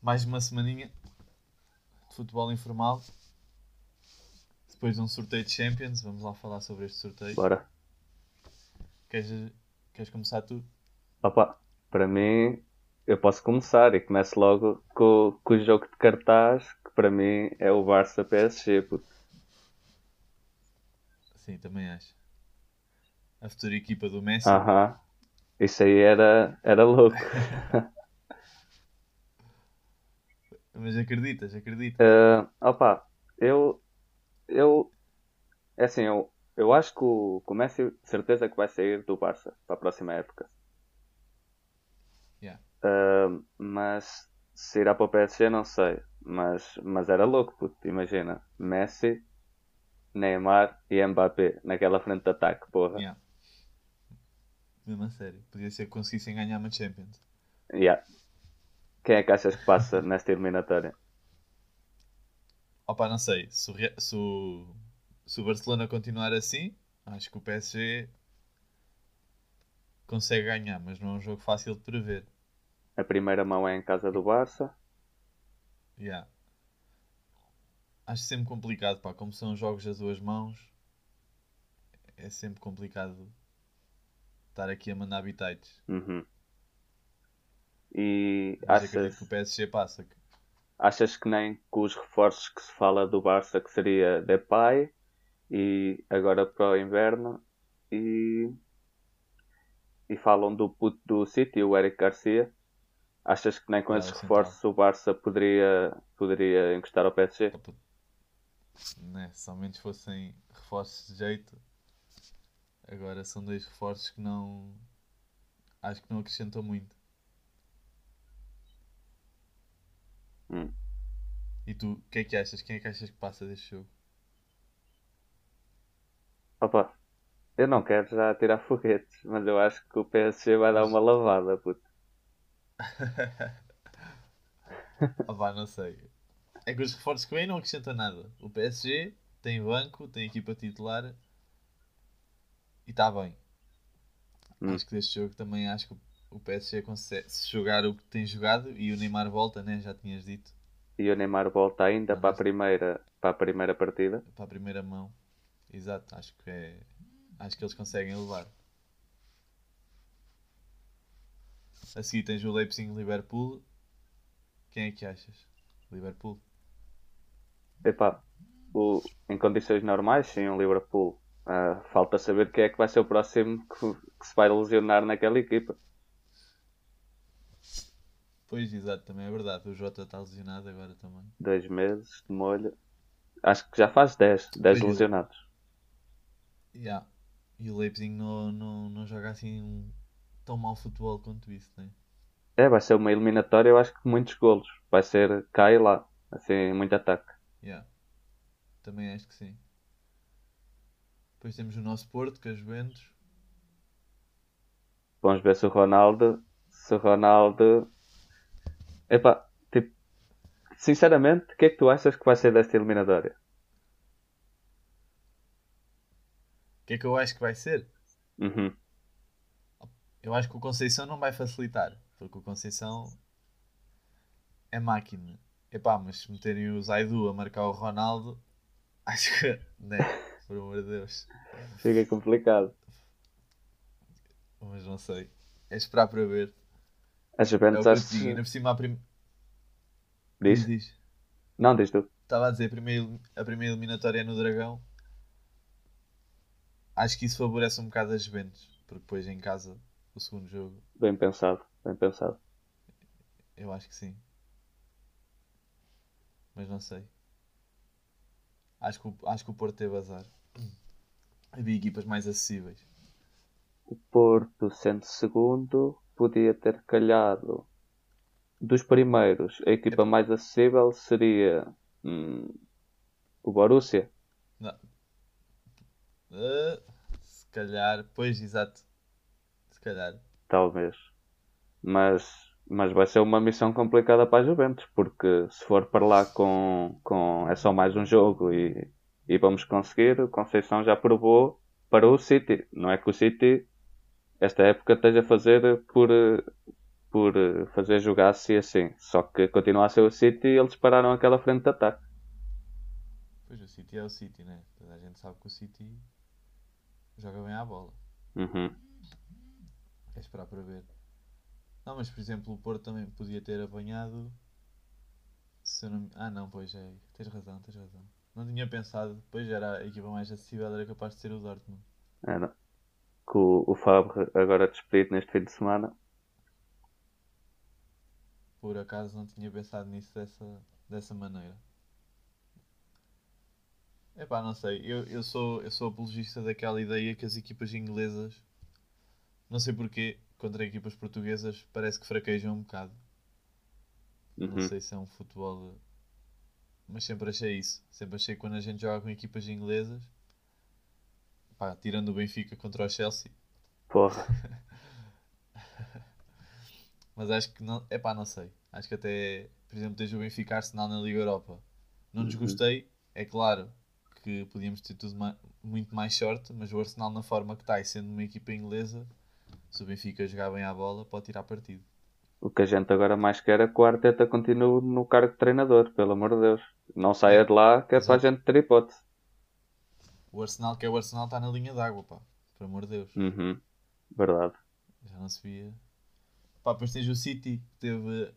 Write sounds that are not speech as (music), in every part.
Mais uma semaninha de futebol informal. Depois de um sorteio de Champions, vamos lá falar sobre este sorteio. Bora. Queres, queres começar tu? Opa, para mim, eu posso começar e começo logo com, com o jogo de cartaz, que para mim é o Barça PSG. puto. Sim, também acho. A futura equipa do Messi. Aham. Isso aí era, era louco. (laughs) Mas acreditas, acreditas. Eh, opa, eu. Eu. É assim, eu, eu acho que o, que o Messi, certeza que vai sair do Barça para a próxima época. Yeah. Eh, mas se irá para o PSG, não sei. Mas, mas era louco, puto. Imagina, Messi, Neymar e Mbappé naquela frente de ataque, porra. Yeah. Mesmo a sério. Podia ser que conseguissem ganhar uma Champions. Yeah. Quem é que achas que passa (laughs) nesta eliminatória? Opa, não sei. Se o, se o, se o Barcelona continuar assim, acho que o PSG consegue ganhar, mas não é um jogo fácil de prever. A primeira mão é em casa do Barça. Yeah. Acho sempre complicado, pá. Como são jogos das duas mãos, é sempre complicado estar aqui a mandar bitites. Uhum. E Mas acredito achas, que o PSG passa. achas que nem com os reforços que se fala do Barça, que seria Depay, e agora para o inverno, e, e falam do puto do City, o Eric Garcia, achas que nem com Ah, esses é reforços o Barça poderia, poderia encostar ao PSG? Opa, Né? Se ao menos fossem reforços de jeito. Agora são dois reforços que não. Acho que não acrescentam muito. Hum. E tu, o que é que achas? Quem é que achas que passa deste jogo? Opa, eu não quero já tirar (laughs) foguetes, mas eu acho que o PSG vai dar uma lavada, puto. (laughs) Pá, não sei. É que os reforços que vêm não acrescentam nada. O PSG tem banco, tem equipa titular e está bem. Hum. Acho que deste jogo também acho que o PSG consegue se jogar o que tem jogado e o Neymar volta, né? Já tinhas dito, E o Neymar volta ainda Não, para a primeira, para a primeira partida. para a primeira mão. Exato, acho que é. Acho que eles conseguem levar. A seguir tens o Leipzig Liverpool. Quem é que achas? Liverpool. Epá, o, em condições normais, sim, o Liverpool. Ah, falta saber quem é que vai ser o próximo que, que se vai lesionar naquela equipa. Pois, exato, também é verdade. O Jota está lesionado agora também. Dois meses de molho. Acho que já faz 10, 10 Pois é. lesionados. Yeah. E o Leipzig não, não, não joga assim tão mau futebol quanto isso, né? É, vai ser uma eliminatória, eu acho que muitos golos. Vai ser cá e lá. Assim, muito ataque. Yeah. Também acho que sim. Depois temos o nosso Porto, que é Juventus. Vamos ver se o Ronaldo. Se o Ronaldo. Epá, tipo. Sinceramente, o que é que tu achas que vai ser desta eliminatória? O que é que eu acho que vai ser? Uhum. Eu acho que o Conceição não vai facilitar. Porque o Conceição é máquina. Epá, mas se meterem o Zaidu a marcar o Ronaldo, (laughs) acho que. Né? Por amor de Deus. Fica complicado. Mas não sei. É esperar para ver. A É Juventus que eu acho te digo. Ainda que. por cima a prim... Diz? diz. Não, diz tu. Estava a dizer, a primeira, a primeira eliminatória é no Dragão. Acho que isso favorece um bocado as Juventus. Porque depois em casa, o segundo jogo, Bem pensado, bem pensado. eu acho que sim. Mas não sei. Acho que, o- acho que o Porto teve azar. Havia equipas mais acessíveis. O Porto, sendo segundo, podia ter calhado. Dos primeiros, a equipa mais acessível seria hum, o Borussia. Não. Ah, se calhar, pois, exato. Se calhar. Talvez. Mas, mas vai ser uma missão complicada para a Juventus, porque se for para lá com, com é só mais um jogo e, e vamos conseguir. O Conceição já provou para o City. Não é que o City, esta época, esteja a fazer por, por fazer jogar-se assim. Só que continua a ser o City e eles pararam aquela frente de ataque. Pois, o City é o City, né? Toda a gente sabe que o City joga bem à bola. Uhum. É esperar para ver. Não, mas por exemplo, o Porto também podia ter apanhado. Se não... Ah, não, pois é. Tens razão, tens razão. Não tinha pensado. Pois era a equipa mais acessível, era capaz de ser o Dortmund. Era. Com o Fabre agora despedido neste fim de semana. Por acaso não tinha pensado nisso dessa, dessa maneira. Epá, não sei. Eu, eu, sou, eu sou apologista daquela ideia que as equipas inglesas, não sei porquê, contra equipas portuguesas, parece que fraquejam um bocado. Não Uhum. sei se é um futebol. Mas sempre achei isso. Sempre achei que quando a gente joga com equipas inglesas, pá, tirando o Benfica contra o Chelsea, Porra. (laughs) mas acho que não. Epá, não sei. Acho que até, por exemplo, tens o Benfica Arsenal na Liga Europa. Não Uhum. desgostei, é claro que podíamos ter tudo ma- muito mais sorte, mas o Arsenal na forma que está e sendo uma equipa inglesa, se o Benfica jogar bem à bola, pode tirar partido. O que a gente agora mais quer é que o Arteta continue no cargo de treinador, pelo amor de Deus. Não saia de lá que é para a gente ter hipótese. O Arsenal, que é o Arsenal, está na linha d'água, pá. Por amor de Deus. Uhum. Verdade. Já não se via. Pá, depois tens o City, que teve.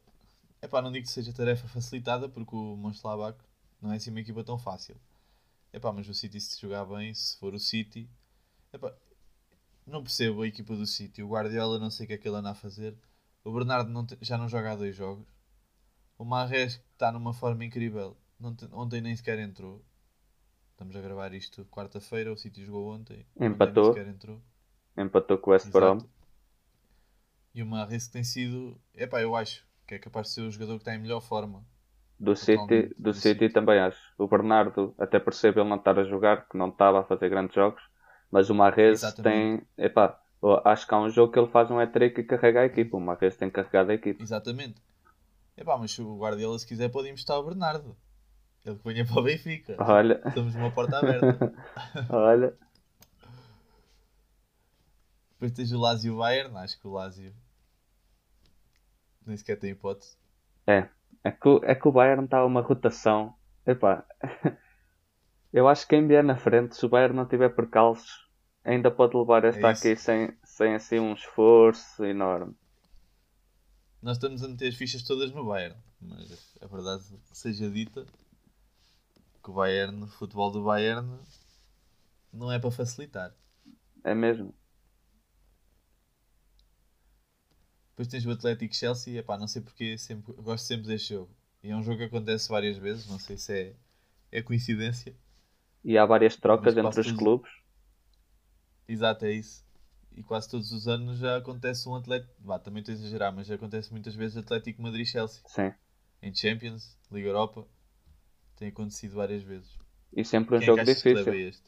Epá, não digo que seja tarefa facilitada, porque o Mönchengladbach não é assim uma equipa tão fácil. Epá, mas o City, se jogar bem, se for o City. Epá, não percebo a equipa do City. O Guardiola, não sei o que é que ele anda a fazer. O Bernardo não te- já não joga há dois jogos. O Marres, está numa forma incrível, te- ontem nem sequer entrou. Estamos a gravar isto quarta-feira. O City jogou ontem. ontem Empatou. Nem sequer entrou. Empatou com o West Brom. E o Marres que tem sido, epá, eu acho que é capaz de ser o jogador que está em melhor forma. Do City, do do City City. também acho. O Bernardo, até percebo ele não estar a jogar, que não estava a fazer grandes jogos, mas o Marrez Exatamente. tem. Epá, acho que há um jogo que ele faz um hat-trick e carrega a equipa. O Marrez tem carregado a equipa. Exatamente. Epá, mas se o Guardiola se quiser pode emprestar o Bernardo. Ele que venha para o Benfica. Olha, Estamos numa porta aberta. (laughs) olha. Depois tens o Lazio Bayern. Acho que o Lazio nem sequer tem hipótese. É. É que, é que o Bayern está a uma rotação. Epá. (laughs) Eu acho que quem vier na frente, se o Bayern não tiver percalços, ainda pode levar esta É aqui sem, sem assim um esforço enorme. Nós estamos a meter as fichas todas no Bayern. Mas a verdade seja dita que o Bayern, o futebol do Bayern não é para facilitar. É mesmo. Depois tens o Atlético Chelsea, epá, não sei porque, sempre, gosto sempre deste jogo. E é um jogo que acontece várias vezes, não sei se é, é coincidência. E há várias trocas entre os tudo- clubes. Exato, é isso. E quase todos os anos já acontece um Atlético. Vá, também estou a exagerar, mas já acontece muitas vezes Atlético Madrid-Chelsea. Sim. Em Champions, Liga Europa. Tem acontecido várias vezes. E sempre um Quem é jogo que difícil.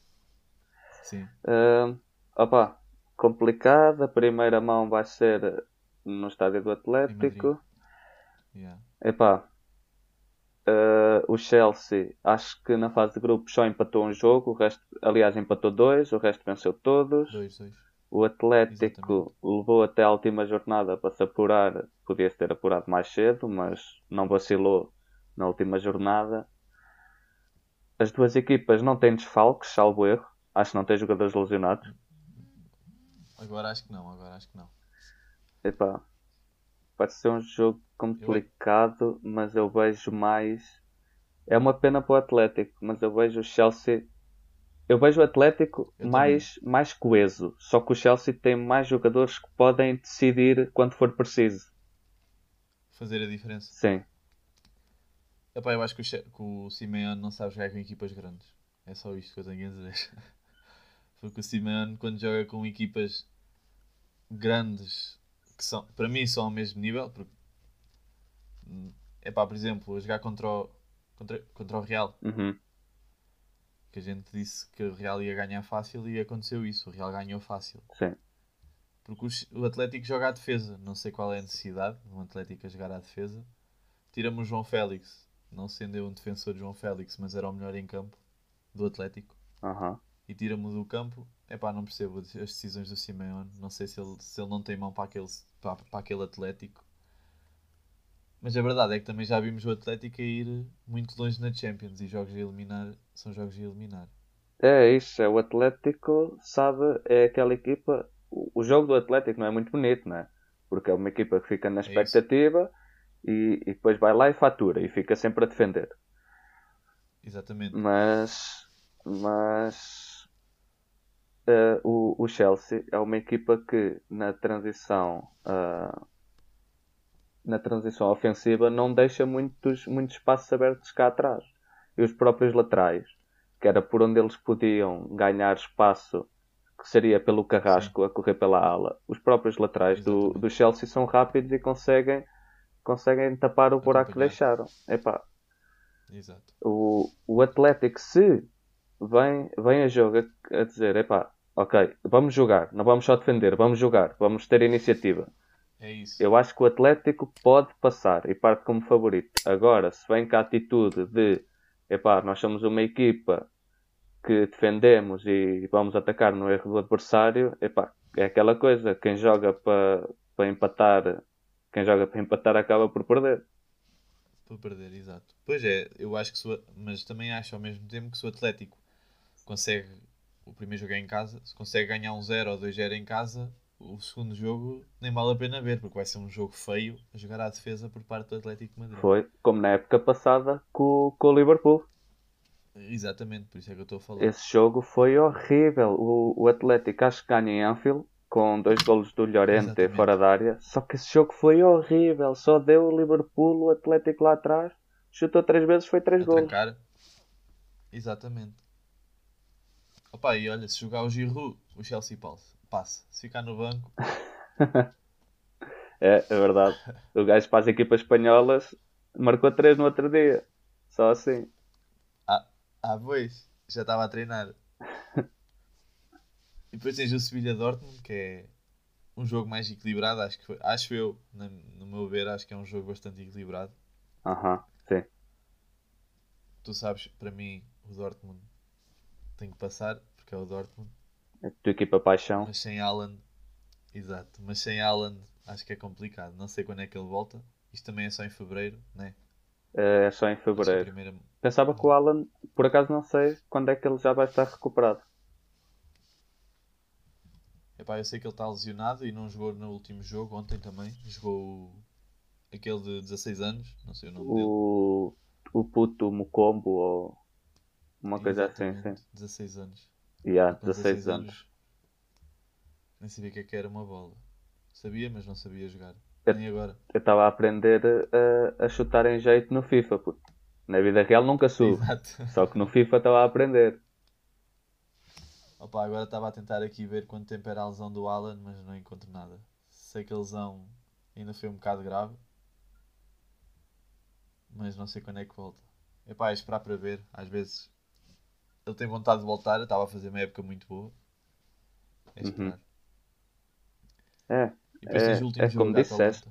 Sim. Ah, opa, complicado. A primeira mão vai ser no estádio do Atlético. Yeah. Epá, ah, o Chelsea, acho que na fase de grupos só empatou um jogo. O resto, aliás, empatou dois. O resto venceu todos. Dois, dois. O Atlético levou até a última jornada para se apurar. Podia-se ter apurado mais cedo, mas não vacilou na última jornada. As duas equipas não têm desfalques, salvo erro. Acho que não têm jogadores lesionados. Agora acho que não, agora acho que não. Epá, vai ser um jogo complicado, mas eu vejo mais. É uma pena para o Atlético, mas eu vejo o Chelsea. Eu vejo o Atlético Eu mais, mais coeso. Só que o Chelsea tem mais jogadores que podem decidir quando for preciso. Fazer a diferença. Sim, Epá, eu acho que o, Che- que o Simeone não sabe jogar com equipas grandes. É só isto que eu tenho a dizer. (laughs) Porque o Simeone, quando joga com equipas grandes, que são, para mim são ao mesmo nível, porque é pá, por exemplo, a jogar contra o, contra, contra o Real, uhum, que a gente disse que o Real ia ganhar fácil e aconteceu isso. O Real ganhou fácil. sim. Porque os- o Atlético joga à defesa. Não sei qual é a necessidade de um Atlético a jogar à defesa. Tiramos o João Félix. Não sendo eu um defensor de João Félix, mas era o melhor em campo. do Atlético Aham. e tira-me do campo, epá, não percebo as decisões do Simeone. Não sei se ele, se ele não tem mão para aquele, para, para aquele Atlético. Mas a verdade é que também já vimos o Atlético a ir muito longe na Champions e jogos a eliminar são jogos a eliminar. É isso, é o Atlético, sabe, é aquela equipa. O jogo do Atlético não é muito bonito, não é? Porque é uma equipa que fica na isso. expectativa e, e depois vai lá e fatura e fica sempre a defender. Exatamente. Mas, mas eh, o, o Chelsea é uma equipa que na transição ah, na transição ofensiva não deixa muitos, muitos espaços abertos cá atrás. E os próprios laterais, que era por onde eles podiam ganhar espaço, que seria pelo carrasco a correr pela ala, os próprios laterais do, do Chelsea são rápidos e conseguem, conseguem tapar o buraco que deixaram. Epá, Exato. o, o Atlético se vem, vem a jogo a, a dizer, epá, ok, vamos jogar, não vamos só defender, vamos jogar, vamos ter iniciativa. É isso. Eu acho que o Atlético pode passar e parte como favorito. Agora, se vem com a atitude de, epá, nós somos uma equipa que defendemos e vamos atacar no erro do adversário, epá, é aquela coisa, quem joga para para empatar, quem joga para empatar acaba por perder. Para perder, exato. Pois é, eu acho que o- mas também acho ao mesmo tempo que se o Atlético consegue o primeiro jogo é em casa, se consegue ganhar um 0 ou 2-0 em casa, o segundo jogo nem vale a pena ver, porque vai ser um jogo feio a jogar à defesa por parte do Atlético de Madrid. Foi como na época passada com, com o Liverpool. Exatamente, por isso é que eu estou a falar. Esse jogo foi horrível. O, o Atlético acho que ganha em Anfield com dois golos do Llorente Exatamente. fora da área. Só que esse jogo foi horrível. Só deu o Liverpool, o Atlético lá atrás. Chutou três vezes, foi três a golos. trancar. Exatamente. Opa, e olha, se jogar o Giroud, o Chelsea passa. passa. Se ficar no banco, (laughs) É, é verdade. O gajo para as equipas espanholas marcou três no outro dia. Só assim. Ah, pois, já estava a treinar. (laughs) e depois tens o Sevilha Dortmund, que é um jogo mais equilibrado, acho que foi, acho eu, na- no meu ver, acho que é um jogo bastante equilibrado. Aham, sim. Tu sabes, para mim, o Dortmund tem que passar, porque é o Dortmund, A tua equipa paixão. mas sem Haaland, exato, mas sem Haaland acho que é complicado. Não sei quando é que ele volta. Isto também é só em fevereiro, né? É só em fevereiro. primeira- Pensava que o Alan, por acaso não sei quando é que ele já vai estar recuperado. Epá, eu sei que ele está lesionado e não jogou no último jogo, ontem também. Jogou o- aquele de 16 anos, não sei o nome dele. O, o puto Mukombo ou uma coisa assim, sim. Exatamente, 16 anos. E há Com 16 anos. Nem sabia o que é que era uma bola. Sabia, mas não sabia jogar. Eu- Nem agora. Eu estava a aprender a, a chutar em jeito no FIFA, puto. Na vida real nunca subo. Exato. Só que no FIFA estava a aprender. Opa, agora estava a tentar aqui ver quanto tempo era a lesão do Alan, mas não encontro nada. Sei que a lesão ainda foi um bocado grave. Mas não sei quando é que volta. Epá, é esperar para ver. Às vezes ele tem vontade de voltar. Eu estava a fazer uma época muito boa. É Uhum. É, E depois É- é como disseste.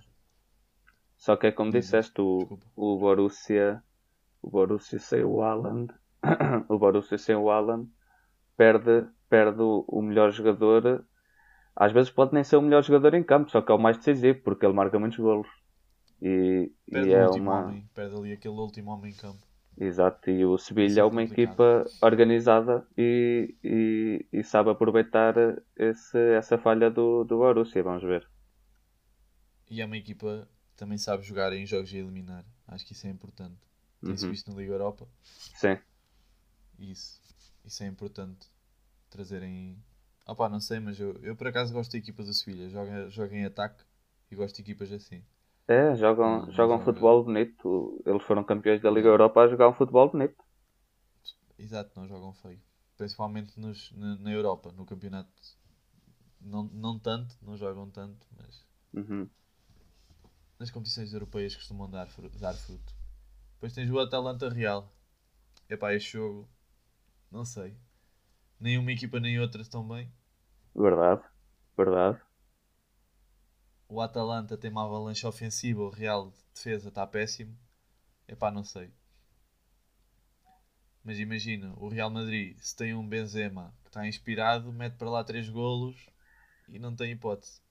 Só que é como Diz, disseste, o, Desculpa. o Borussia, o Borussia sem o Haaland, (coughs) o Borussia sem o Haaland perde, perde o, melhor jogador. Às vezes pode nem ser o melhor jogador em campo, só que é o mais decisivo, porque ele marca muitos golos. E, Perde e o é último uma. homem. Perde ali aquele último homem em campo. Exato, e o Sevilha é é uma equipa organizada e, e, e sabe aproveitar esse, essa falha do, do Borussia, vamos ver. E é uma equipa que também sabe jogar em jogos a eliminar. Acho que isso é importante. Tem-se Uhum. visto na Liga Europa. Sim, isso, isso é importante trazerem. Opa, não sei, mas eu, eu por acaso gosto da equipa do Sevilha. Joga, joga em ataque e gosto de equipas assim. É, jogam, jogam joga. futebol bonito. Eles foram campeões da Liga Europa a jogar um futebol bonito. Exato, não jogam feio. Principalmente nos, na, na Europa, no campeonato. Não, não tanto, não jogam tanto, mas Uhum. nas competições europeias costumam dar, dar fruto. Depois tens o Atalanta Real. Epá, este jogo, não sei. Nem uma equipa nem outra estão bem. Verdade, verdade. O Atalanta tem uma avalanche ofensiva, o Real de defesa está péssimo. Epá, não sei. Mas imagina, o Real Madrid, se tem um Benzema que está inspirado, mete para lá três golos e não tem hipótese.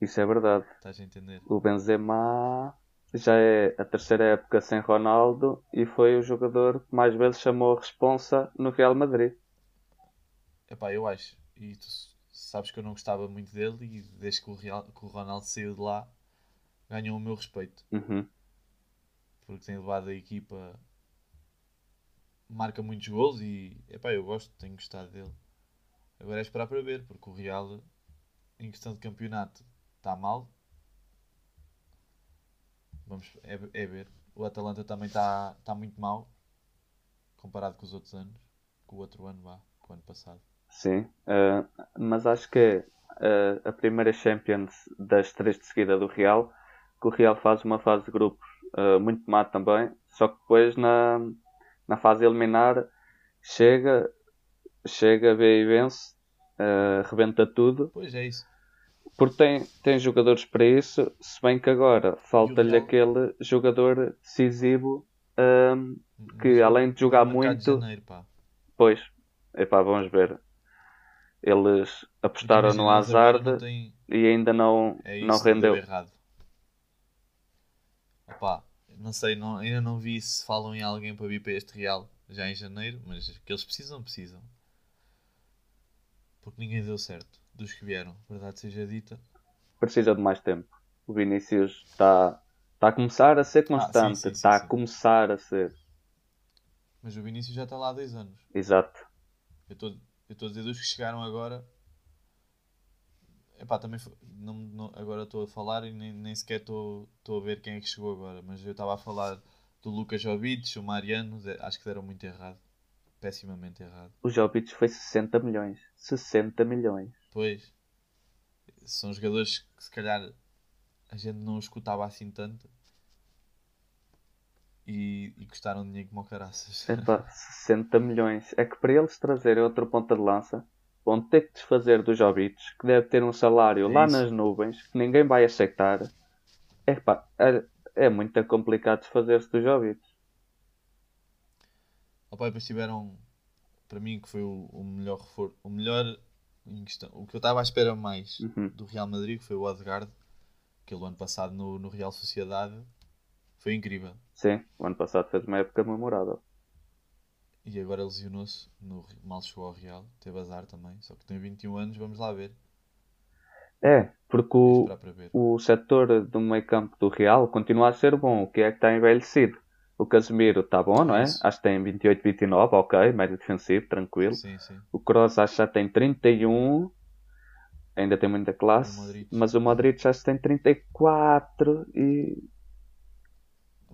Isso é verdade. Estás a entender? O Benzema já é a terceira época sem Ronaldo e foi o jogador que mais vezes chamou a responsa no Real Madrid. Epá, eu acho. E tu sabes que eu não gostava muito dele e desde que o, Real, que o Ronaldo saiu de lá ganhou o meu respeito. Uhum. Porque tem levado a equipa marca muitos gols e epá, eu gosto, tenho gostado dele. Agora é esperar para ver, porque o Real em questão de campeonato está mal. Vamos, é, é ver. O Atalanta também está tá muito mal comparado com os outros anos. Com o outro ano, vá, com o ano passado. Sim, uh, mas acho que é uh, a primeira Champions das três de seguida do Real, que o Real faz uma fase de grupos uh, muito má também, só que depois na, na fase eliminar chega, chega, vê e vence, rebenta tudo. Pois é isso. Porque tem, tem jogadores para isso, se bem que agora falta-lhe aquele jogador decisivo um, que além de jogar muito. De janeiro, pois, epá, vamos ver. Eles apostaram no Hazard tem... e ainda não, é isso, não rendeu. Errado. Opa, não sei, não, ainda não vi se falam em alguém para vir para este Real já em janeiro, mas que eles precisam, precisam. Porque ninguém deu certo dos que vieram, verdade seja dita. Precisa de mais tempo. O Vinícius está tá a começar a ser constante, está ah, a começar a ser. Mas o Vinícius já está lá há dois anos. Exato. Eu estou eu estou a dizer dos que chegaram agora. Epá, também não, não, agora estou a falar e nem, nem sequer estou a ver quem é que chegou agora. Mas eu estava a falar do Lucas Jovic, o Mariano, acho que deram muito errado. Pessimamente errado. O Jovic foi 60 milhões. 60 milhões. Pois. São jogadores que se calhar a gente não escutava assim tanto e, e custaram dinheiro como caraças. Epá, 60 milhões. É que para eles trazerem outra ponta de lança, vão ter que desfazer do Jovic, que deve ter um salário é lá nas nuvens, que ninguém vai aceitar. Epá, é, é muito complicado desfazer-se do Jovic. Opa, depois tiveram, para mim, que foi o, o melhor reforço, o melhor questão, o que eu estava à espera mais uhum. do Real Madrid, que foi o Odegaard, que ele ano passado no, no Real Sociedade foi incrível. Sim, o ano passado fez uma época memorável. E agora lesionou-se, no, mal chegou ao Real, teve azar também, só que tem 21 anos, vamos lá ver. É, porque o, o setor do meio campo do Real continua a ser bom, o que é que está envelhecido. O Casemiro está bom, não é? Isso. Acho que tem 28, 29, ok, médio defensivo, tranquilo. Sim, sim. O Kroos acho que já tem 31, ainda tem muita classe, o mas o Madrid já tem 34 e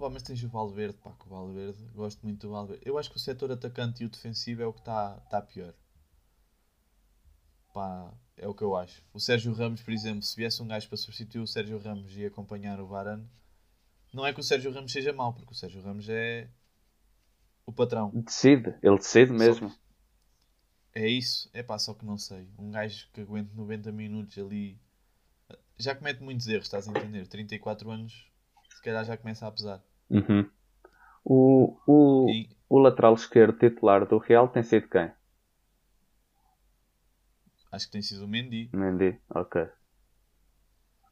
Pá, mas tens o Valverde, pá, que o Valverde, gosto muito do Valverde. Eu acho que o setor atacante e o defensivo é o que está tá pior. Pá, é o que eu acho. O Sérgio Ramos, por exemplo, se viesse um gajo para substituir o Sérgio Ramos e acompanhar o Varane, não é que o Sérgio Ramos seja mau, porque o Sérgio Ramos é o patrão. Decide, ele decide mesmo. É isso, é pá, só que não sei. Um gajo que aguente 90 minutos ali já comete muitos erros, estás a entender? 34 anos, se calhar já começa a pesar. Uhum. O, o, e... o lateral esquerdo titular do Real tem sido quem? Acho que tem sido o Mendy. Mendy, ok.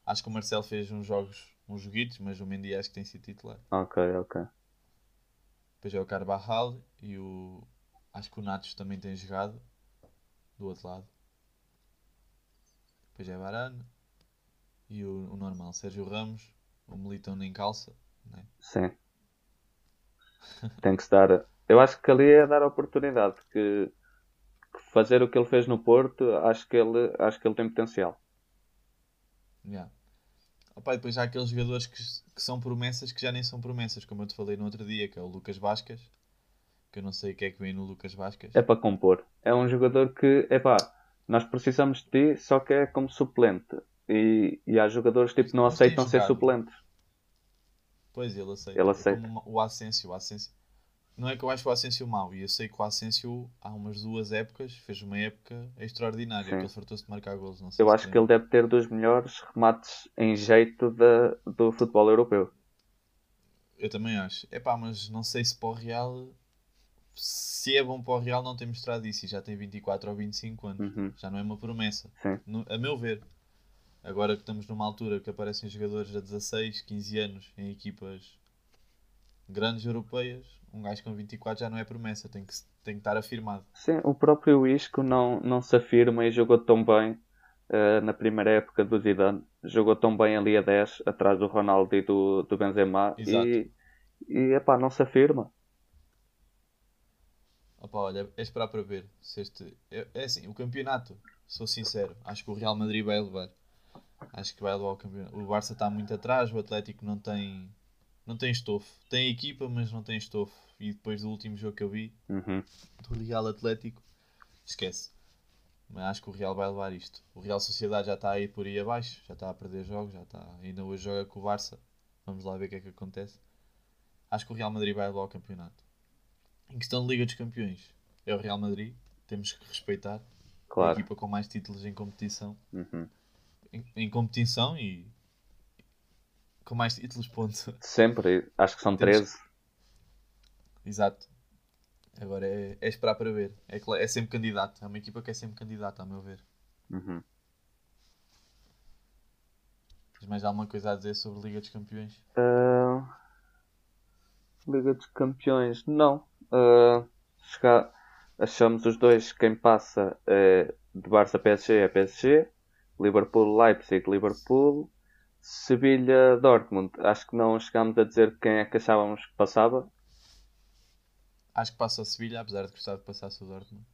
Acho que o Marcelo fez uns jogos, uns joguitos, mas o Mendy acho que tem sido titular. Ok, ok. Depois é o Carvajal e o. Acho que o Natos também tem jogado do outro lado. Depois é Varane e o, o normal, Sérgio Ramos, o Militão nem calça. Né? Sim. Tem que dar. Eu acho que ali é dar a oportunidade. Que, fazer o que ele fez no Porto, acho que ele, acho que ele tem potencial. Yeah. Opa, depois há aqueles jogadores que, que são promessas que já nem são promessas, como eu te falei no outro dia, que é o Lucas Vascas. Que eu não sei o que é que vem no Lucas Vascas. É para compor. É um jogador que, é pá, nós precisamos de ti, só que é como suplente. E, e há jogadores tipo, que não aceitam ser suplentes. Pois, ele aceita. Ele aceita. É o Asensio, o Asensio. Não é que eu acho o Asensio mau, e eu sei que o Asensio há umas duas épocas fez uma época extraordinária, Sim. que ele fartou-se de marcar golos. Não sei eu acho que ele deve ter dos melhores remates em jeito de, do futebol europeu. Eu também acho. É pá, mas não sei se para o Real se é bom para o Real, não tem mostrado isso. E já tem 24 ou 25 anos. Uhum. Já não é uma promessa. No- a meu ver. Agora que estamos numa altura que aparecem jogadores a 16, 15 anos em equipas grandes europeias, um gajo com 24 já não é promessa, tem que, tem que estar afirmado. Sim, o próprio Isco não, não se afirma e jogou tão bem eh, na primeira época do Zidane. Jogou tão bem ali a 10, atrás do Ronaldo e do, do Benzema. Exato. E, e epá, não se afirma. Opa, olha, é esperar para ver. Se este... é, é assim, o campeonato, sou sincero, acho que o Real Madrid vai levar. Acho que vai levar o campeonato. O Barça está muito atrás, o Atlético não tem, não tem estofo. Tem equipa, mas não tem estofo. E depois do último jogo que eu vi, Uhum. do Real Atlético, esquece. Mas acho que o Real vai levar isto. O Real Sociedade já está aí por aí abaixo, já está a perder jogos, já está. Ainda hoje joga com o Barça. Vamos lá ver o que é que acontece. Acho que o Real Madrid vai levar o campeonato. Em questão de Liga dos Campeões, é o Real Madrid, temos que respeitar. A Claro. equipa com mais títulos em competição. Uhum. Em, em competição e com mais títulos, ponto. Sempre, acho que são Temos- 13. Exato. Agora é, é esperar para ver. É, é sempre candidato. É uma equipa que é sempre candidata, a meu ver. Uhum. Tens mais alguma coisa a dizer sobre a Liga dos Campeões? Ah, Liga dos Campeões, não. Chega- achamos os dois quem passa é de Barça PSG é PSG, Liverpool Leipzig Liverpool, Sevilha Dortmund. Acho que não chegámos a dizer quem é que achávamos que passava. Acho que passa a Sevilha, apesar de gostar de passar o Dortmund.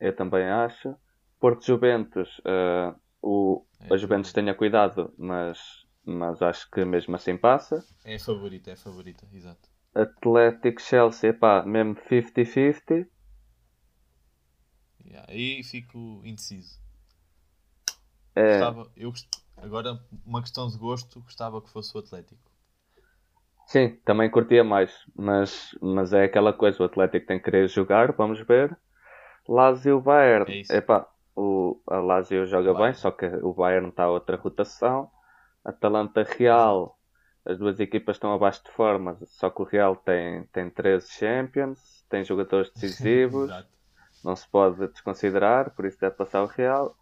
Eu também acho. Porto Juventus, ah, o, É a Juventus tenha cuidado, mas, mas acho que mesmo assim passa. É a favorita, é a favorita, exato. Atlético Chelsea, epá, mesmo 50-50. Yeah, Aí fico indeciso. É, Gostava, eu. Agora, uma questão de gosto, gostava que fosse o Atlético. sim, também curtia mais, mas, mas é aquela coisa, o Atlético tem que querer jogar, vamos ver. Lazio Bayern, É epá, o, a Lazio joga Bayern. bem, só que o Bayern está a outra rotação. Atalanta Real, as duas equipas estão abaixo de forma, só que o Real tem, tem 13 Champions, tem jogadores (laughs) decisivos. Não se pode desconsiderar, por isso deve passar o Real.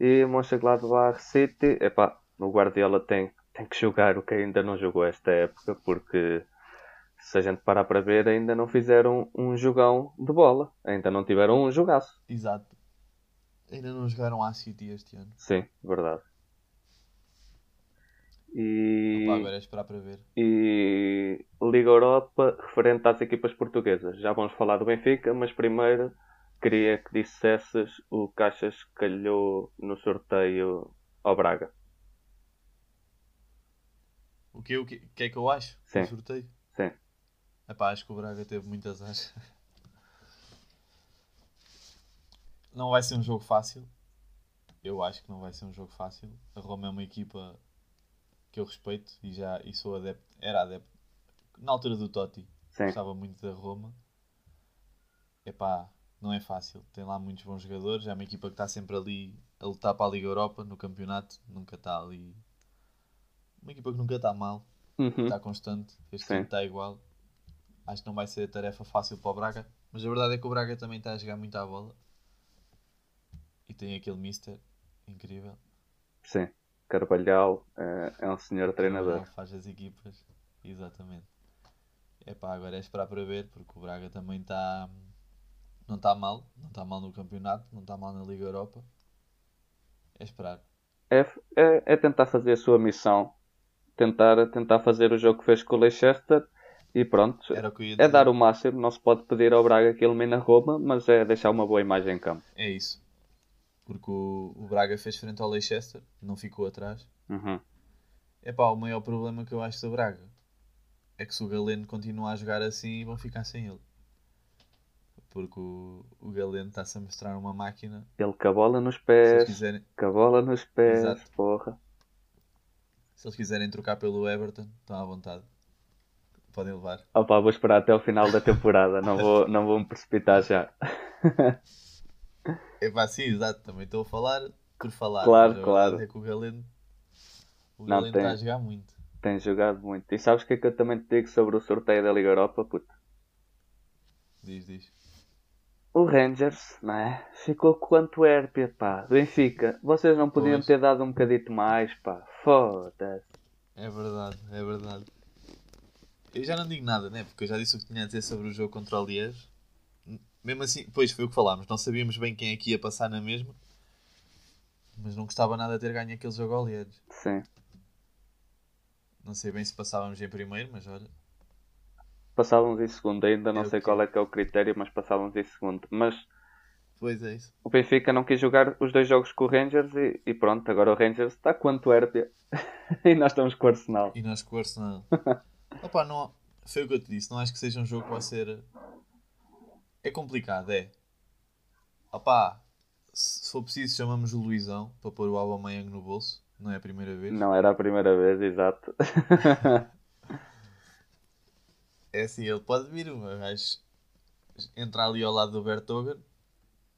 E Mönchengladbach City, epá, o Guardiola tem, tem que jogar o que ainda não jogou esta época, porque se a gente parar para ver, ainda não fizeram um jogão de bola, ainda não tiveram um jogaço. Exato. Ainda não jogaram a City este ano. Sim, verdade. E, Opa, agora é esperar para ver. e Liga Europa, referente às equipas portuguesas. Já vamos falar do Benfica, mas primeiro queria que dissesses o que achas que calhou no sorteio ao Braga. O que, o que, que é que eu acho? Sim. do sorteio? Sim. Epá, acho que o Braga teve muitas azar. (laughs) Não vai ser um jogo fácil. Eu acho que não vai ser um jogo fácil. A Roma é uma equipa que eu respeito e já e sou adepto. Era adepto. Na altura do Totti, Sim, gostava muito da Roma. Epá, não é fácil. Tem lá muitos bons jogadores. É uma equipa que está sempre ali a lutar para a Liga Europa no campeonato. Nunca está ali. Uma equipa que nunca está mal Uhum. está constante, este time está igual. Acho que não vai ser tarefa fácil para o Braga, mas a verdade é que o Braga também está a jogar muito à bola e tem aquele mister incrível. Sim. Carvalhal é, é um senhor treinador. Faz as equipas, exatamente. É pá, agora é esperar para ver, porque o Braga também está. Não está mal, não está mal no campeonato, não está mal na Liga Europa. É esperar. É, é, é tentar fazer a sua missão. Tentar, tentar fazer o jogo que fez com o Leicester e pronto. É dar o máximo. Não se pode pedir ao Braga que elimine a Roma, mas é deixar uma boa imagem em campo. É isso. Porque o, o Braga fez frente ao Leicester, não ficou atrás. Uhum. Epá, o maior problema que eu acho do Braga é que se o Galeno continuar a jogar assim, vão ficar sem ele. Porque o, o Galeno está-se a mostrar uma máquina. Ele com a bola nos pés. quiserem, Com a bola nos pés, Exato. porra. se eles quiserem trocar pelo Everton, estão à vontade. Podem levar. Opa, vou esperar até o final da temporada. não, vou, não vou me precipitar já. (laughs) Epá, sim, exato. Também estou a falar por falar. Claro, claro. É que o Galeno, o Não, Galeno tem- está a jogar muito. Tem jogado muito. E sabes o que é que eu também te digo sobre o sorteio da Liga Europa, puto? Diz, diz. O Rangers, não é? Ficou com o Antuérpia, pá. Benfica, vocês não podiam Pois. ter dado um bocadito mais, pá. Foda-se. É verdade, é verdade. Eu já não digo nada, né? Porque eu já disse o que tinha a dizer sobre o jogo contra o Liège. Mesmo assim, pois foi o que falámos. Não sabíamos bem quem é que ia passar na mesma. Mas não gostava nada de ter ganho aquele jogo ao Liège. Sim. Não sei bem se passávamos em primeiro, mas olha. Passávamos em segundo, ainda não É sei qual é que é o critério, mas passávamos em segundo. Mas Pois é isso. o Benfica não quis jogar os dois jogos com o Rangers e, e pronto, agora o Rangers está com o Antuérpia (laughs) e nós estamos com o Arsenal. E nós com o Arsenal. (laughs) Opa, não, foi o que eu te disse. Não acho que seja um jogo que vai ser. É complicado, é. Opa, se for preciso, chamamos o Luizão para pôr o Aubameyang no bolso. Não é a primeira vez. Não era a primeira vez, exato. (laughs) É assim, ele pode vir, mas entrar ali ao lado do Bertogen,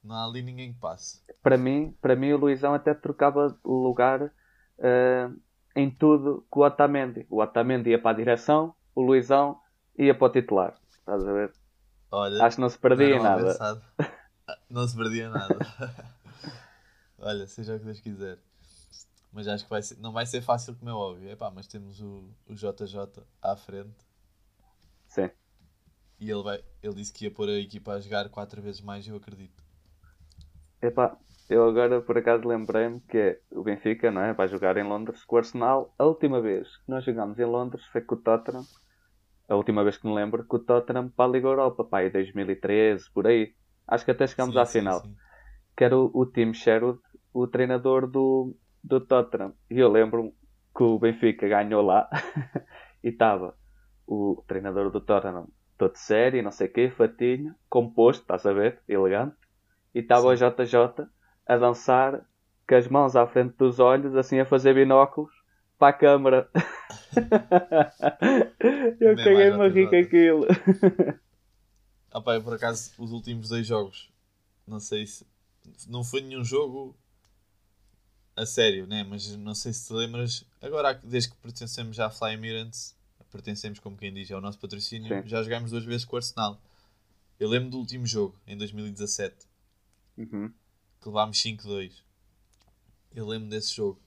não há ali ninguém que passe. para mim, para mim o Luizão até trocava lugar eh, em tudo com o Otamendi. O Otamendi ia para a direção, o Luizão ia para o titular. Estás a ver? Olha, Acho que não se perdia não nada. pensado. (laughs) Não se perdia nada. (laughs) Olha, seja o que Deus quiser. Mas acho que vai ser, não vai ser fácil, como é óbvio. Epá, mas temos o, o JJ à frente Sim. e ele, vai, ele disse que ia pôr a equipa a jogar quatro vezes mais, eu acredito. Epá, eu agora por acaso lembrei-me que é o Benfica, não é? Vai jogar em Londres com o Arsenal. A última vez que nós jogámos em Londres foi com o Tottenham. A última vez que me lembro, com o Tottenham para a Liga Europa, pá, em 2013, por aí. Acho que até chegámos Sim, à sim, final. sim. que era o, o Tim Sherwood, o treinador do, do Tottenham. E eu lembro-me que o Benfica ganhou lá (laughs) e estava o treinador do Tottenham todo sério, não sei o quê, fatinho, composto, estás a ver, elegante. E estava o JJ a dançar com as mãos à frente dos olhos, assim a fazer binóculos para a câmara. (laughs) eu caguei-me a rir com aquilo. Ah, pá, eu, por acaso, os últimos dois jogos, não sei se. Não foi nenhum jogo a sério, né? Mas não sei se te lembras. Agora, desde que pertencemos já à Fly Emirates, pertencemos, como quem diz, ao nosso patrocínio, Sim. já jogámos duas vezes com o Arsenal. Eu lembro do último jogo, em 2017, Uhum. que levámos 5-2. Eu lembro desse jogo,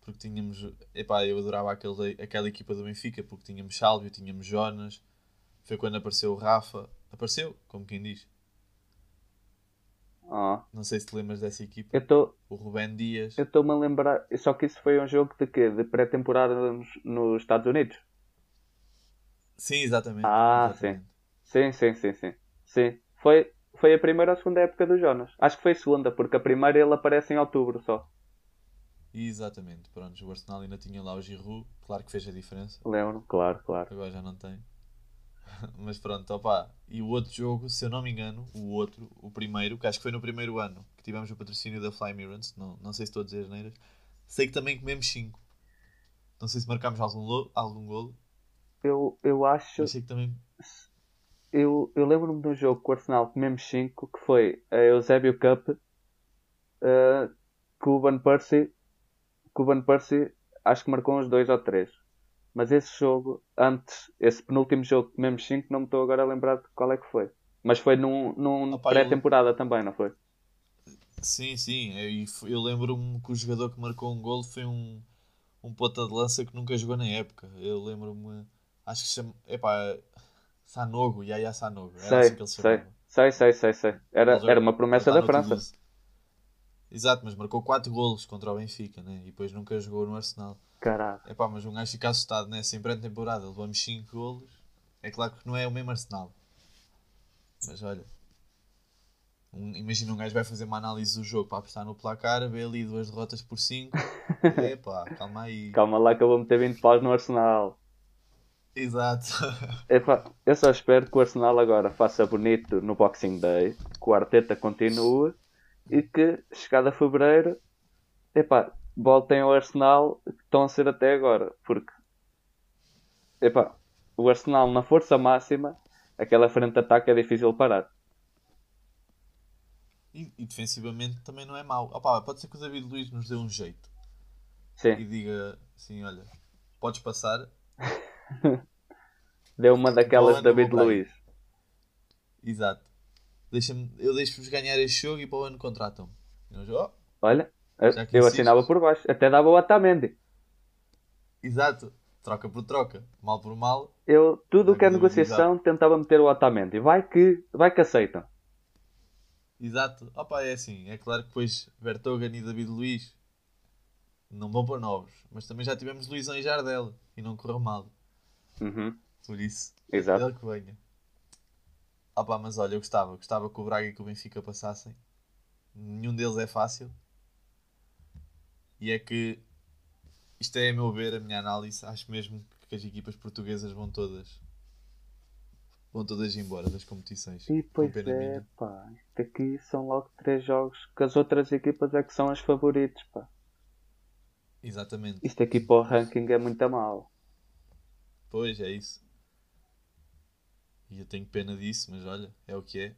porque tínhamos. Epá, eu adorava aquele, aquela equipa do Benfica, porque tínhamos Sálvio, tínhamos Jonas. Foi quando apareceu o Rafa. Apareceu, como quem diz. Ah, Não sei se te lembras dessa equipa. eu estou O Rubén Dias. Eu estou-me a lembrar. Só que isso foi um jogo de quê? De pré-temporada nos, nos Estados Unidos? Sim, exatamente. Ah, exatamente. Sim, sim, sim, sim. Sim. Foi, foi a primeira ou a segunda época do Jonas. Acho que foi a segunda, porque a primeira ele aparece em outubro só. Exatamente. Pronto, o Arsenal ainda tinha lá o Giroud. Claro que fez a diferença. Lembro? Claro, claro. Agora já não tem. (laughs) Mas pronto, opa. E o outro jogo, se eu não me engano, o outro, o primeiro, que acho que foi no primeiro ano, que tivemos o patrocínio da Fly Emirates, não, não sei se estou a dizer as neiras, sei que também comemos 5. Não sei se marcámos algum, algum golo, Eu, eu acho. que também. Eu, eu lembro-me de um jogo com o Arsenal mesmo 5, que foi a Eusébio Cup, eh, que o Van Persie, que o Van Persie acho que marcou uns 2 ou 3. Mas esse jogo, antes, esse penúltimo jogo mesmo 5, não me estou agora a lembrar de qual é que foi. Mas foi num, num Opa, eu- pré-temporada também, não foi? Sim, sim. Eu, eu lembro-me que o jogador que marcou um golo foi um, um ponta de lança que nunca jogou na época. Eu lembro-me. Acho que se chama. Epá, Sanogo, Yaya Sanogo. Era Sei, assim que ele se sei. chamava. Sei, sei, sei, sei. Era, Ele era uma promessa da França. Toulouse. Exato, mas marcou 4 golos contra o Benfica, né? E depois nunca jogou no Arsenal. Caralho. Epá, mas um gajo fica assustado, né? Se em pré-temporada levamos 5 golos, é claro que não é o mesmo Arsenal. Mas olha, um- imagina um gajo vai fazer uma análise do jogo para apostar no placar, vê ali duas derrotas por 5. (laughs) Epá, calma aí. Calma lá que eu vou meter 20 paus no Arsenal. Exato. Epá, eu só espero que o Arsenal agora faça bonito no Boxing Day, que o Arteta continue e que, chegado a fevereiro, epá, voltem ao Arsenal que estão a ser até agora. Porque, epá, o Arsenal na força máxima, aquela frente de ataque é difícil parar. E, e defensivamente também não é mau. Opá, pode ser que o David Luiz nos dê um jeito e Sim, diga assim: olha, podes passar. (laughs) deu uma daquelas Boa, David Luiz. Exato. Deixa-me, eu deixo-vos ganhar este jogo e para o ano contratam-me. Oh, Olha, eu, insistes. assinava por baixo. Até dava o Otamendi. exato. Troca por troca. Mal por mal. Eu, tudo o que é negociação, tentava meter o Otamendi. Vai que, vai que aceitam. Exato. Opa, é assim. É claro que depois Bertogan e David Luiz não vão para novos. Mas também já tivemos Luizão e Jardel. E não correu mal. Uhum, Por isso, exato. ele que venha. Opa, mas olha, eu gostava. Gostava que o Braga e que o Benfica passassem. Nenhum deles é fácil. E é que isto é a meu ver, a minha análise. Acho mesmo que as equipas portuguesas vão todas vão todas embora das competições. E pois é, minha. pá. Isto aqui são logo três jogos que as outras equipas é que são as favoritas, pá. Exatamente. Isto aqui para o ranking é muito mal. Pois, é isso. E eu tenho pena disso, mas olha, é o que é.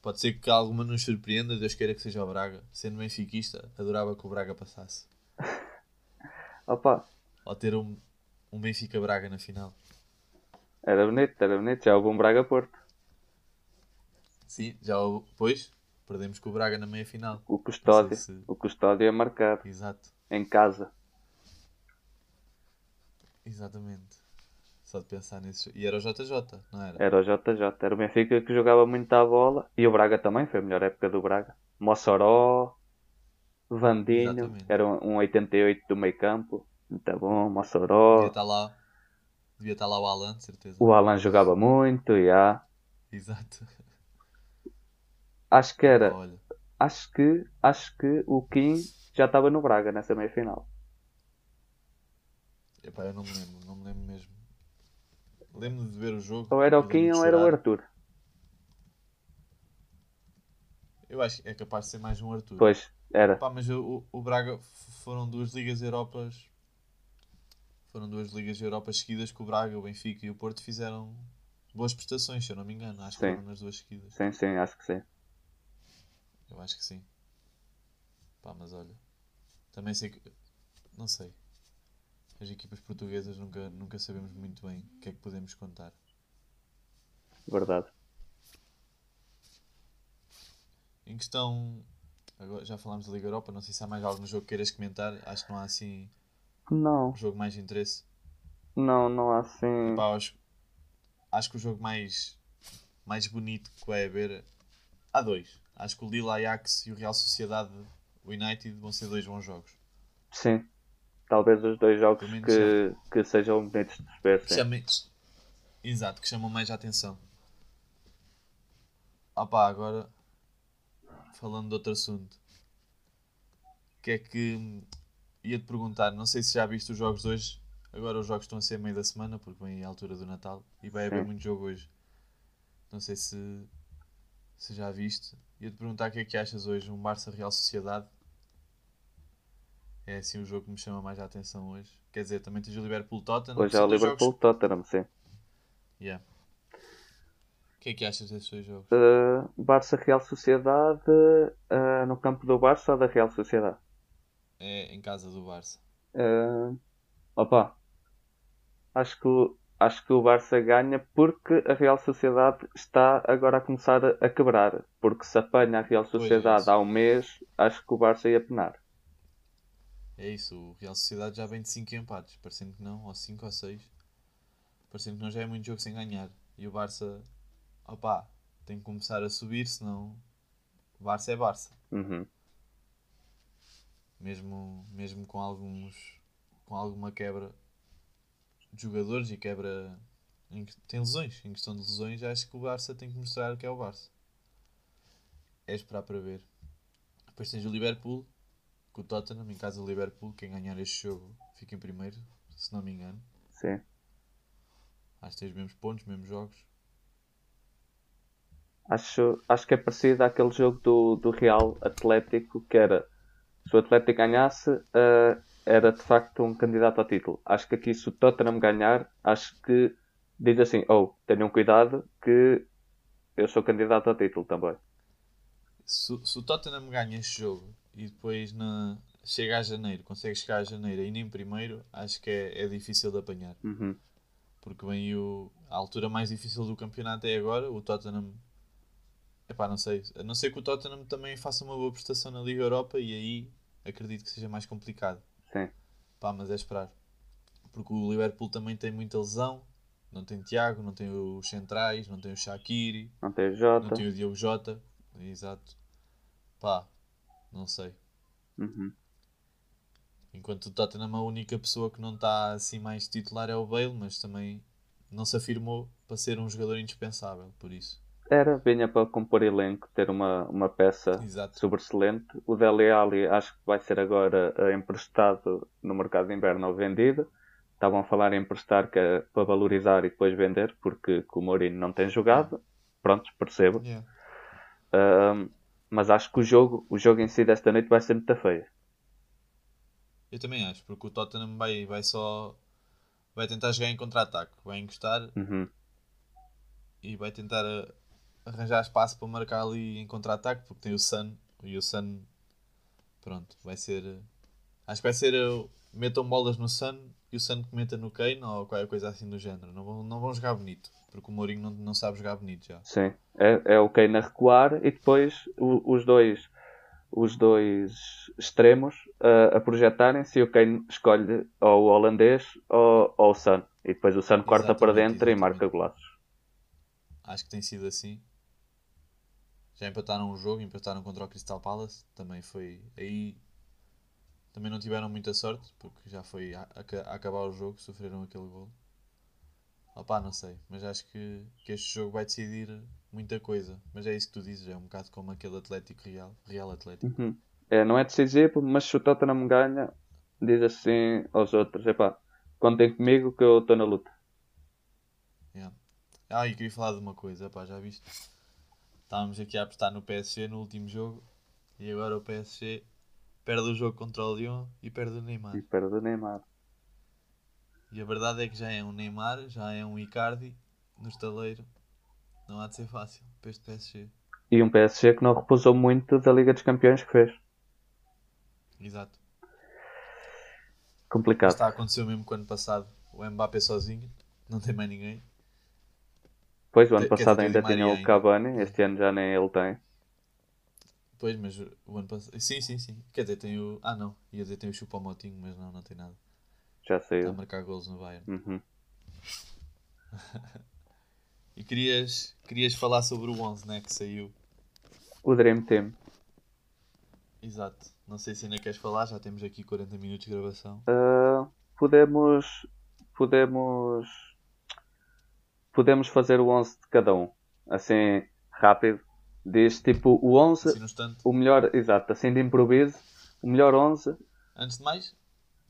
Pode ser que alguma nos surpreenda, Deus queira que seja o Braga. Sendo benfiquista, adorava que o Braga passasse. (laughs) Opa, Ou ter um, um Benfica-Braga na final. era bonito, era bonito. Já houve um Braga Porto. Sim, já o... Pois, perdemos com o Braga na meia-final. O Custódio. Se- O Custódio é marcado. Exato, Em casa. exatamente. Só de pensar nisso. E era o JJ, não era? Era o JJ. Era o Benfica que jogava muito à bola. E o Braga também. Foi a melhor época do Braga. Mossoró. Vandinho. Exatamente. Era um um 88 do meio campo. Muito bom. Devia Mossoró. estar lá. Devia estar lá o Alan, de certeza. O Alan jogava muito. Já. Exato. Acho que era. Olha, Acho que, acho que o Kim já estava no Braga nessa meia final. epá, eu não me lembro, não me lembro mesmo. Lembro-me de ver o jogo. Ou era o Kim ou era o. Arthur. Eu acho que é capaz de ser mais um Arthur. Pois, era. Pá, mas o, o Braga foram duas Ligas Europas. Foram duas Ligas Europas seguidas que o Braga, o Benfica e o Porto fizeram boas prestações, se eu não me engano. Acho que Sim. foram nas duas seguidas. Sim, sim, acho que sim. Eu acho que sim. Pá, mas olha. Também sei que. Não sei. As equipas portuguesas nunca, nunca sabemos muito bem o que é que podemos contar. Verdade. Em questão. Agora já falámos da Liga Europa, não sei se há mais algum jogo que queiras comentar. Acho que não há assim Não, um jogo mais de interesse. não, não há assim. Epá, acho, acho que o jogo mais, mais bonito que vai haver. Há dois. Acho que o Lille Ajax e o Real Sociedade United vão ser dois bons jogos. Sim. Talvez os dois jogos que, que sejam bonitos de se ver. Chamem, exato, que chamam mais a atenção. Opá, agora falando de outro assunto. Que é que ia-te perguntar? Não sei se já viste os jogos de hoje. Agora os jogos estão a ser meio da semana, porque vem a altura do Natal e vai haver Sim. muito jogo hoje. Não sei se, se já viste. Ia-te perguntar o que é que achas hoje, um Barça Real Sociedade. É assim o jogo que me chama mais a atenção hoje. Quer dizer, também tens o Liverpool Tottenham. Hoje é o Liverpool jogos- Tottenham, sim. Yeah. O que é que achas desses dois jogos? Uh, Barça Real Sociedade uh, no campo do Barça ou da Real Sociedade? É em casa do Barça. Uh, opa, acho que, o- acho que o Barça ganha porque a Real Sociedade está agora a começar a, quebrar. Porque se apanha a Real Pois é Sociedade isso. há um mês, acho que o Barça ia penar. É isso, o Real Sociedade já vem de 5 empates, parecendo que não, ou 5 ou 6. Parecendo que não já é muito jogo sem ganhar. E o Barça, opá, tem que começar a subir, senão o Barça é Barça. Uhum. Mesmo, mesmo com alguns com alguma quebra de jogadores e quebra em tem lesões, em questão de lesões, acho que o Barça tem que mostrar que é o Barça. É esperar para ver. Depois tens o Liverpool, com o Tottenham, em casa do Liverpool, quem ganhar este jogo fica em primeiro, se não me engano. Sim. Acho que tem os mesmos pontos, os mesmos jogos. Acho, acho que é parecido àquele jogo do, do Real Atlético que era se o Atlético ganhasse uh, era de facto um candidato ao título. Acho que aqui se o Tottenham ganhar, acho que diz assim, oh, tenham cuidado que eu sou candidato ao título também. Se, se o Tottenham ganha este jogo e depois na, chega a janeiro, consegue chegar a janeiro e nem em primeiro, acho que é, é difícil de apanhar. Uhum. porque vem o, a altura mais difícil do campeonato é agora. O Tottenham epá, não sei. A não ser que o Tottenham também faça uma boa prestação na Liga Europa e aí acredito que seja mais complicado. Sim. Pá, mas é esperar. Porque o Liverpool também tem muita lesão. Não tem Tiago, não tem os centrais, não tem o Shaqiri, Não tem não Jota. tem o Diogo Jota. Exato. Pá, não sei. Uhum. Enquanto o Tottenham a única pessoa que não está assim mais titular é o Bale, mas também não se afirmou para ser um jogador indispensável, por isso. Era, vinha para compor elenco, ter uma, uma peça Exato. sobressalente. O Dele Alli acho que vai ser agora eh, emprestado no mercado de inverno ou vendido. Estavam a falar em emprestar que é para valorizar e depois vender, porque que o Mourinho não tem jogado. Pronto, percebo. Yeah. Ahm, mas acho que o jogo, o jogo em si desta noite vai ser muito feio. Eu também acho, porque o Tottenham vai, vai só. Vai tentar jogar em contra-ataque, vai encostar Uhum. e vai tentar eh, arranjar espaço para marcar ali em contra-ataque, porque tem o Sun e o Sun. Pronto, vai ser. eh, Acho que vai ser. Metam bolas no Sun e o Sun que meta no Kane ou qualquer coisa assim do género. Não vão, não vão jogar bonito, porque o Mourinho não, não sabe jogar bonito já. Sim. É, é o Kane a recuar e depois o- os dois os dois extremos ah, a projetarem-se e o Kane escolhe ou o holandês ou, ou o Sun. E depois o Sun corta para Exatamente, dentro e exatamente. marca golaços. Acho que tem sido assim. Já empataram um jogo, empataram contra o Crystal Palace. Também foi. Aí também não tiveram muita sorte, porque já foi a, a- a acabar o jogo, sofreram aquele gol. Opá, não sei, mas acho que, que este jogo vai decidir muita coisa. Mas é isso que tu dizes, é um bocado como aquele Atlético Real, Real Atlético. Uhum. É, não é decisivo, mas se o Tottenham ganha, diz assim aos outros: epá, contem comigo que eu estou na luta. Yeah. Ah, e queria falar de uma coisa, pá, já viste? Estávamos aqui a apostar no PSG no último jogo e agora o PSG perde o jogo contra o Lyon e perde o Neymar. E perde o Neymar. E a verdade é que já é um Neymar, já é um Icardi no estaleiro. Não há de ser fácil para este PSG. E um PSG que não repousou muito da Liga dos Campeões que fez. Exato. Complicado. Está a acontecer mesmo que o ano passado. O Mbappé sozinho, não tem mais ninguém. Pois, o ano passado ainda tinha o. Cavani, este ano já nem ele tem. Pois, mas o ano passado. Sim, sim, sim. Quer dizer, tem o. Ah, não. Ia dizer tem o Chupomotinho, mas não, não tem nada. Já Está a marcar golos no Bayern. Uhum. (laughs) E querias, querias falar sobre o 11, né? Que saiu. O Dream Team. Exato. Não sei se ainda queres falar, já temos aqui 40 minutos de gravação. Ah, podemos. Podemos. Podemos fazer o 11 de cada um. Assim, rápido. Diz tipo o 11, Assim o melhor. Exato, assim de improviso. O melhor 11. Antes de mais,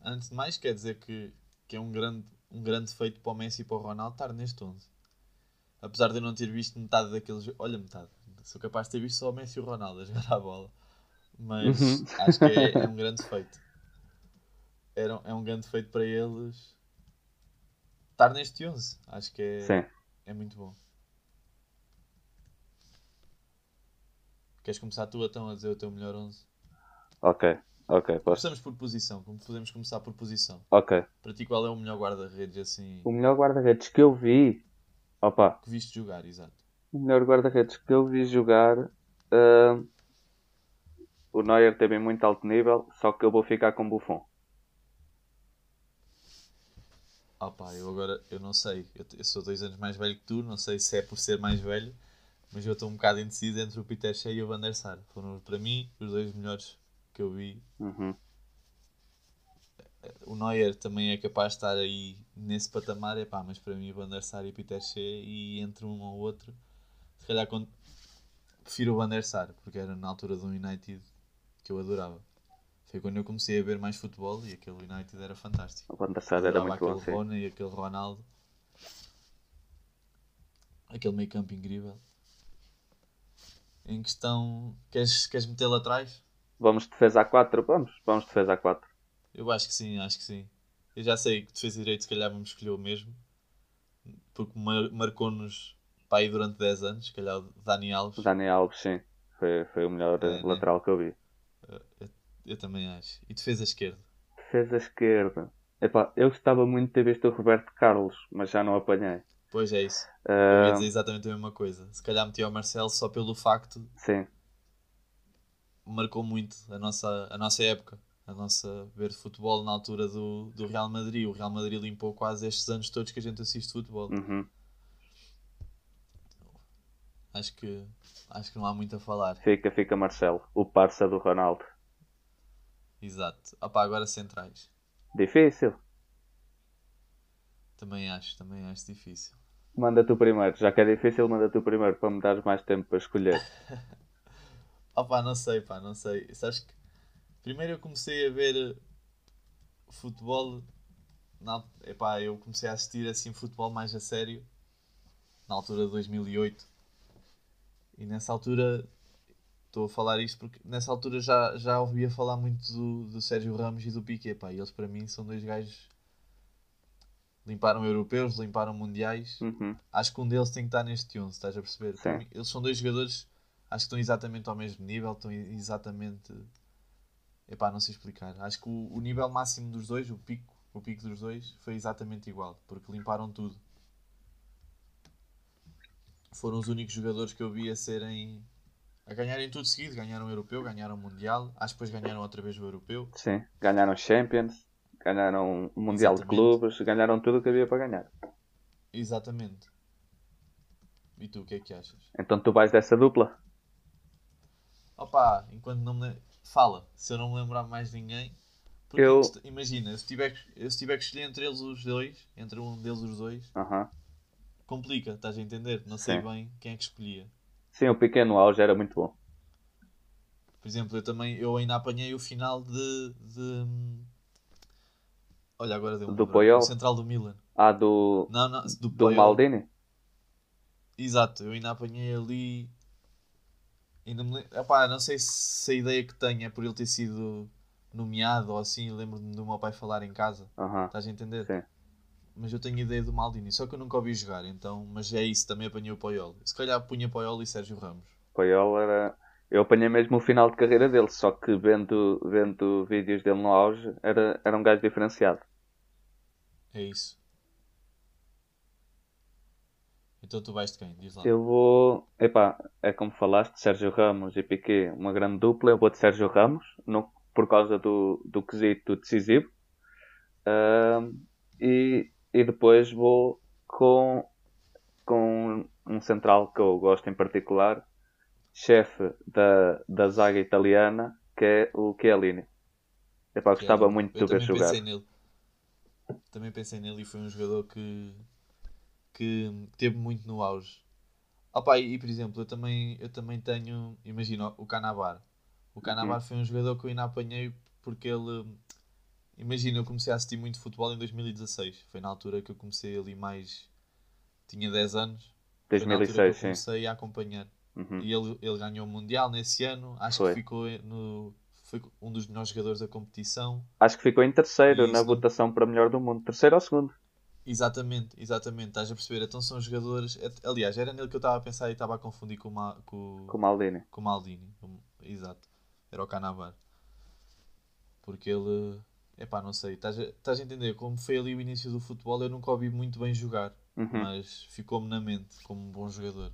antes de mais quer dizer que, que é um grande, um grande feito para o Messi e para o Ronaldo estar neste 11. Apesar de eu não ter visto metade daqueles. Olha, metade. Sou capaz de ter visto só o Messi e o Ronaldo a jogar a bola. Mas Uhum. acho que é, (laughs) é um grande feito. Era, é um grande feito para eles estar neste 11. Acho que é, Sim. é muito bom. Queres começar tu então a dizer o teu melhor 11? Ok. Ok, posso. Começamos por posição, como podemos começar por posição. Ok. Para ti, qual é o melhor guarda-redes assim O melhor guarda-redes que eu vi. Opa, que viste jogar? Exato. o melhor guarda-redes que eu vi jogar. ah, o Neuer teve em muito alto nível, só que eu vou ficar com Buffon. Ah pá, eu agora, eu não sei. Eu, eu sou dois anos mais velho que tu, não sei se é por ser mais velho, mas eu estou um bocado indeciso entre o Peter Shea e o Van der Sar. Foram, para mim, os dois melhores que eu vi. Uhum. O Neuer também é capaz de estar aí nesse patamar, é pá, mas para mim, o Van der Sar e o Peter Shea, e entre um ou outro, se calhar quando... prefiro o Van der Sar, porque era na altura do United que eu adorava. Foi quando eu comecei a ver mais futebol e aquele United era fantástico. O Van der Sar era muito bom, aquele sim. Rony e aquele Ronaldo. Aquele meio campo incrível. Em questão. Queres, queres metê-lo atrás? Vamos de defesa a 4? Vamos, vamos de defesa a 4. Eu acho que sim, acho que sim. Eu já sei que defesa direito se calhar vamos escolher o mesmo. Porque mar- marcou-nos para aí durante 10 anos, se calhar o Dani Alves. Dani Alves, sim. Foi, foi o melhor É, né? lateral que eu vi. Eu, eu também acho. E defesa esquerda. Defesa esquerda. Epá, eu gostava muito de ter visto o Roberto Carlos, mas já não apanhei. Pois é isso. Eu ia Ah, dizer exatamente a mesma coisa. Se calhar meti o Marcelo só pelo facto sim, marcou muito a nossa, a nossa época, a nossa ver futebol na altura do, do Real Madrid. O Real Madrid limpou quase estes anos todos que a gente assiste futebol. uhum. Acho que acho que não há muito a falar. fica, fica Marcelo, o parça do Ronaldo. Exato. Opá, agora centrais. Difícil. Também acho, também acho difícil. Manda tu primeiro, já que é difícil, manda tu primeiro para me dares mais tempo para escolher. (laughs) Opá, não sei, pá, não sei. Sabes que primeiro eu comecei a ver futebol. Na, epá, eu comecei a assistir assim futebol mais a sério na altura de 2008. E nessa altura estou a falar isto porque nessa altura já, já ouvia falar muito do, do Sérgio Ramos e do Piqué. Pá, e eles para mim são dois gajos limparam europeus, limparam mundiais. Uhum. Acho que um deles tem que estar neste 11, estás a perceber? Sim. Eles são dois jogadores, acho que estão exatamente ao mesmo nível, estão exatamente. Epá, não sei explicar. Acho que o, o nível máximo dos dois, o pico, o pico dos dois, foi exatamente igual, porque limparam tudo. Foram os únicos jogadores que eu vi a serem. a ganharem tudo seguido. Ganharam o europeu, ganharam o mundial, acho que depois ganharam outra vez o europeu. Sim, ganharam Champions, ganharam o Mundial de Exatamente. Clubes, ganharam tudo o que havia para ganhar. Exatamente. E tu, o que é que achas? Então tu vais dessa dupla? Opa, enquanto não me. Fala, se eu não me lembrar mais de ninguém. Porque Eu- imagina, se tiver, se tiver que escolher entre eles os dois, entre um deles os dois, Aham. complica, estás a entender? Não sei Sim. bem quem é que escolhia. Sim, o pequeno auge era muito bom. Por exemplo, eu também eu ainda apanhei o final de. de... Olha, agora deu um Do branco. Puyol? Central do Milan. Ah, do, Não, não, do, do. Maldini? Exato, eu ainda apanhei ali. Ainda me... Epá, não sei se a ideia que tenho é por ele ter sido nomeado ou assim. Lembro-me do meu pai falar em casa. Aham. Estás a entender? Sim. Mas eu tenho ideia do Maldini, só que eu nunca ouvi jogar, então. Mas é isso, também apanhei o Puyol. Se calhar punha Puyol e Sérgio Ramos. Puyol era. Eu apanhei mesmo o final de carreira dele, só que vendo, vendo vídeos dele no auge, era, era um gajo diferenciado. É isso. Então tu vais de quem? Diz lá. Eu vou. Epá, é como falaste, Sérgio Ramos e Piqué, uma grande dupla. Eu vou de Sérgio Ramos, no, por causa do, do quesito decisivo. Ahm, e, e depois vou com, com um central que eu gosto em particular, chefe da, da zaga italiana, que é o Chiellini. Epá, gostava muito de ver jogar. nele. Também pensei nele e foi um jogador que, que teve muito no auge. Opa, e, e, por exemplo, eu também, eu também tenho, imagina, o Canavar. O Canavar foi um jogador que eu ainda apanhei porque ele, imagina, eu comecei a assistir muito futebol em 2016. Foi na altura que eu comecei ali mais, tinha 10 anos. Foi na altura que eu 2006, sim. comecei a acompanhar. Uhum. E ele, ele ganhou o Mundial nesse ano. Acho Foi. que ficou no, foi um dos melhores jogadores da competição. Acho que ficou em terceiro na votação para melhor do mundo. Terceiro ou segundo? Exatamente, exatamente, estás a perceber? Então são jogadores. é- Aliás, era nele que eu estava a pensar e estava a confundir com, com, Com o Maldini. com o Maldini. Exato, era o Canavar. Porque ele. Epá, não sei, estás a, estás a entender? Como foi ali o início do futebol, eu nunca o vi muito bem jogar, Uhum. mas ficou-me na mente como um bom jogador.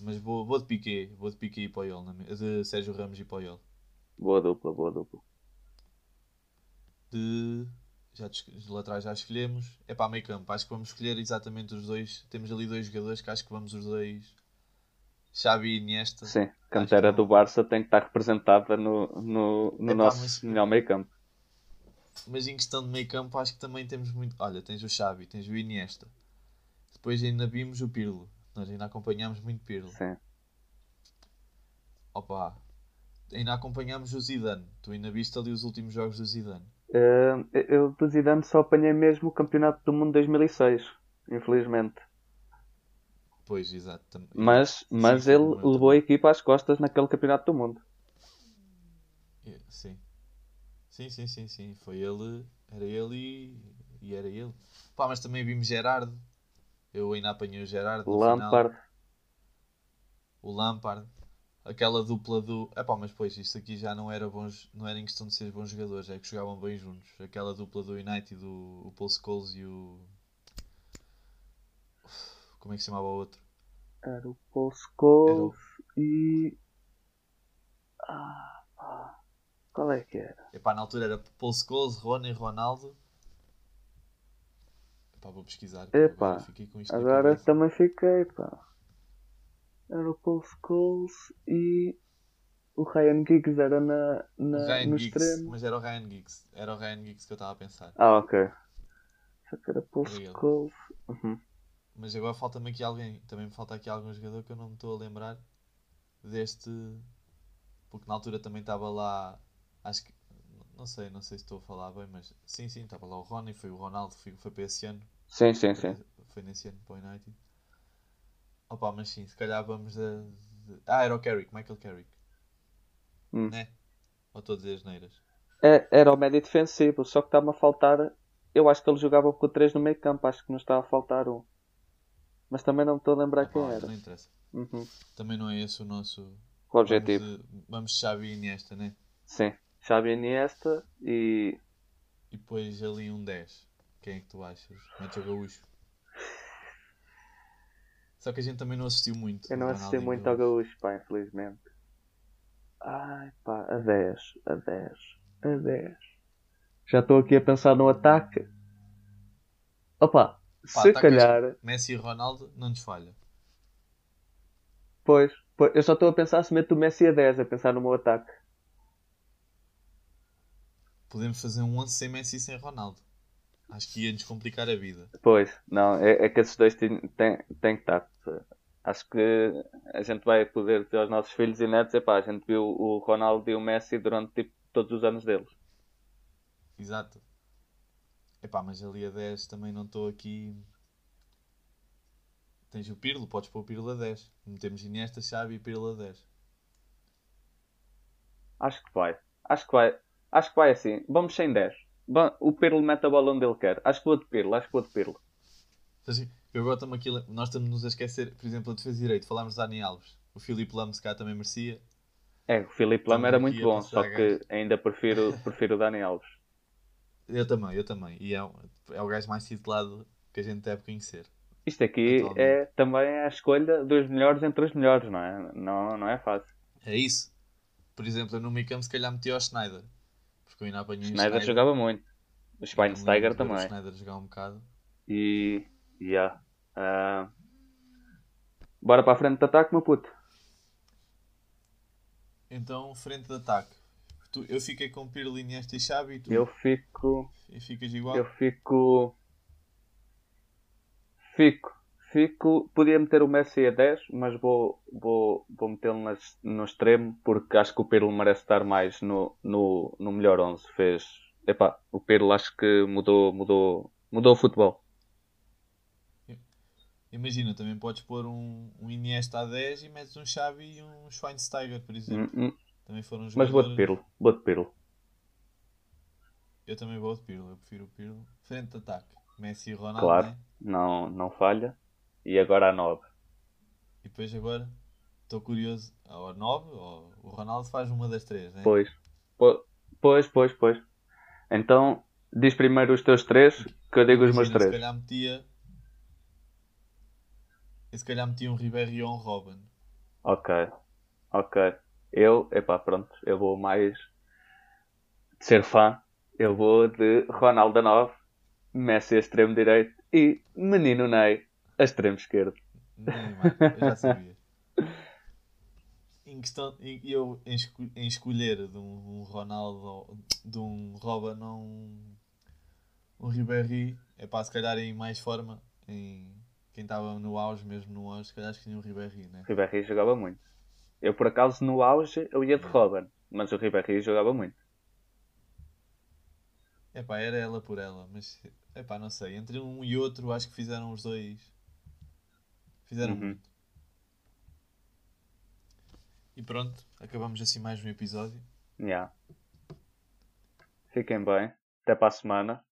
Mas vou, vou de Piqué, vou de Piqué e me- de Sérgio Ramos e Puyol. Boa dupla, boa dupla. de. Já de, lá atrás já escolhemos. É para meio campo. Acho que vamos escolher exatamente os dois. Temos ali dois jogadores que acho que vamos os dois. Xavi e Iniesta. Sim, cantera que do Barça tem que estar representada no, no, no Epá, nosso mas- melhor meio campo. Mas em questão de meio campo acho que também temos muito. Olha, tens o Xavi, tens o Iniesta. Depois ainda vimos o Pirlo. Nós ainda acompanhámos muito Pirlo. Sim. Opa. Ainda acompanhámos o Zidane. Tu ainda viste ali os últimos jogos do Zidane. Eh, eu do Zidane só apanhei mesmo o Campeonato do Mundo 2006, infelizmente. Pois, exato. Mas, mas sim, ele levou a equipa às costas naquele Campeonato do Mundo. É, Sim. Sim, sim, sim, sim. Foi ele, era ele e, e era ele. Pá, mas também vimos Gerardo. Eu ainda apanhei o Gerardo. no final. Lampard, O Lampard. Aquela dupla do. Epá, mas pois, isto aqui já não era bons. Não era em questão de ser bons jogadores, é que jogavam bem juntos. Aquela dupla do United, o, o Paul Scholes e o. como é que se chamava o outro? Era o Paul Scholes e. Ah, pá. Qual é que era? Epá, na altura era Paul Scholes, Rony, Ronaldo. Epá, vou pesquisar. Epá, agora Agora também fiquei, pá. Era o Paul Scholes e. O Ryan Giggs era na, na, Ryan no Giggs, extremo. mas era o Ryan Giggs. Era o Ryan Giggs que eu estava a pensar. Ah, ok. Só que era Paul. Scholes. Uhum. Mas agora falta-me aqui alguém. Também me falta aqui algum jogador que eu não me estou a lembrar deste. Porque na altura também estava lá. Acho que. Não sei, não sei se estou a falar bem, mas sim, sim, estava lá o Ronnie, foi o Ronaldo, foi, foi para esse ano. Sim, sim, sim. Foi, foi nesse ano para o United. Opa, mas sim, se calhar vamos a. Ah, era o Carrick, Michael Carrick. Hum. Né? Ou estou a dizer as neiras? É, era o médio defensivo, só que está-me a faltar. Eu acho que ele jogava com 3 no meio campo, acho que nos está a faltar um. Mas também não me estou a lembrar quem Opa, era. Não interessa. Uhum. Também não é esse o nosso. O objetivo. Vamos, de- vamos Xavi e Iniesta, né? Sim. Xavi Iniesta e. E depois ali um 10. Quem é que tu achas? Mete o Gaúcho. Só que a gente também não assistiu muito. Eu não assisti muito ao Gaúcho, pá, infelizmente. Ai, pá, a 10, a 10, a 10. Já estou aqui a pensar no ataque. Opa, Pá, se calhar. Messi e Ronaldo não nos falha. Pois, pois, eu só estou a pensar se meto o Messi a 10, a pensar no meu ataque. Podemos fazer um 11 sem Messi e sem Ronaldo. Acho que ia-nos complicar a vida. Pois, não, é, é que esses dois têm, têm, que estar. Acho que a gente vai poder dizer aos nossos filhos e netos, epá, a gente viu o Ronaldo e o Messi durante tipo, todos os anos deles. Exato. Epá, mas ali a 10 também não estou aqui. Tens o Pirlo, podes pôr o Pirlo a 10. Metemos Iniesta, Xavi e Pirlo a 10. Acho que vai. Acho que vai. Acho que vai assim. Vamos sem 10. O Pirlo mete a bola onde ele quer. Acho que vou de Pirlo. Acho que vou de Pirlo. Então, Eu agora estamos aqui, nós estamos-nos a esquecer, por exemplo, a defesa direito, falámos de Dani Alves. O Filipe Lame se cá também merecia. É, o Filipe Estamos era muito bom. Só que ainda prefiro, (laughs) prefiro o Dani Alves. Eu também, eu também. E é, é o gajo mais titulado que a gente deve conhecer. Isto aqui Atualmente. é também a escolha dos melhores entre os melhores, não é? Não, não é fácil. É isso. Por exemplo, eu no meio campo se calhar meti o Schneider. Porque eu ainda apanhei o Schneider jogava muito. O Schweinsteiger também. O Schneider jogar um bocado. E. Yeah. Ah, bora para a frente de ataque, meu puto. Então, frente de ataque. Tu- eu fiquei com Pirlo, Iniesta e Xavi e tu Eu fico. e ficas igual. Eu fico. Fico. Fico. Podia meter o Messi a 10, mas vou, vou, vou metê-lo no extremo porque acho que o Pirlo merece estar mais no, no, no melhor 11. Fez. Epá, o Pirlo acho que mudou, mudou, mudou o futebol. Imagina, também podes pôr um, um Iniesta a 10 e metes um Xavi e um Schweinsteiger, por exemplo. Hum, hum, Também foram Mas jogadores... vou de Pirlo. Vou de Pirlo. Eu também vou de Pirlo, eu prefiro o Pirlo. Frente de ataque. Messi e Ronaldo, Claro. né? Não, não falha. E agora a 9. E depois agora, estou curioso. Ou a 9, ou o Ronaldo faz uma das três, né? Pois. Po- Pois, pois, pois. Então, diz primeiro os teus três, que eu digo os meus Imagina, Se três. calhar metia... Eu se calhar metia um Ribéry ou um Robin. Ok. Ok. Eu, epá, pronto, eu vou mais de ser fã. Eu vou de Ronaldo a 9, Messi extremo direito e Menino Ney a extremo esquerdo. Nem mais, eu já sabia. (laughs) Em questão, eu em, esco- em escolher de um, um Ronaldo, de um Robin ou um, um Ribéry, é pá, se calhar em mais forma, em quem estava no auge, mesmo no auge, se calhar escolhi um Ribéry, né? Ribéry jogava muito. Eu, por acaso, no auge, eu ia de Robin, mas o Ribéry jogava muito. É pá, era ela por ela, mas é pá, não sei. Entre um e outro, acho que fizeram os dois. Fizeram Uhum. muito. E pronto, acabamos assim mais um episódio. Yeah. Fiquem bem. Até para a semana.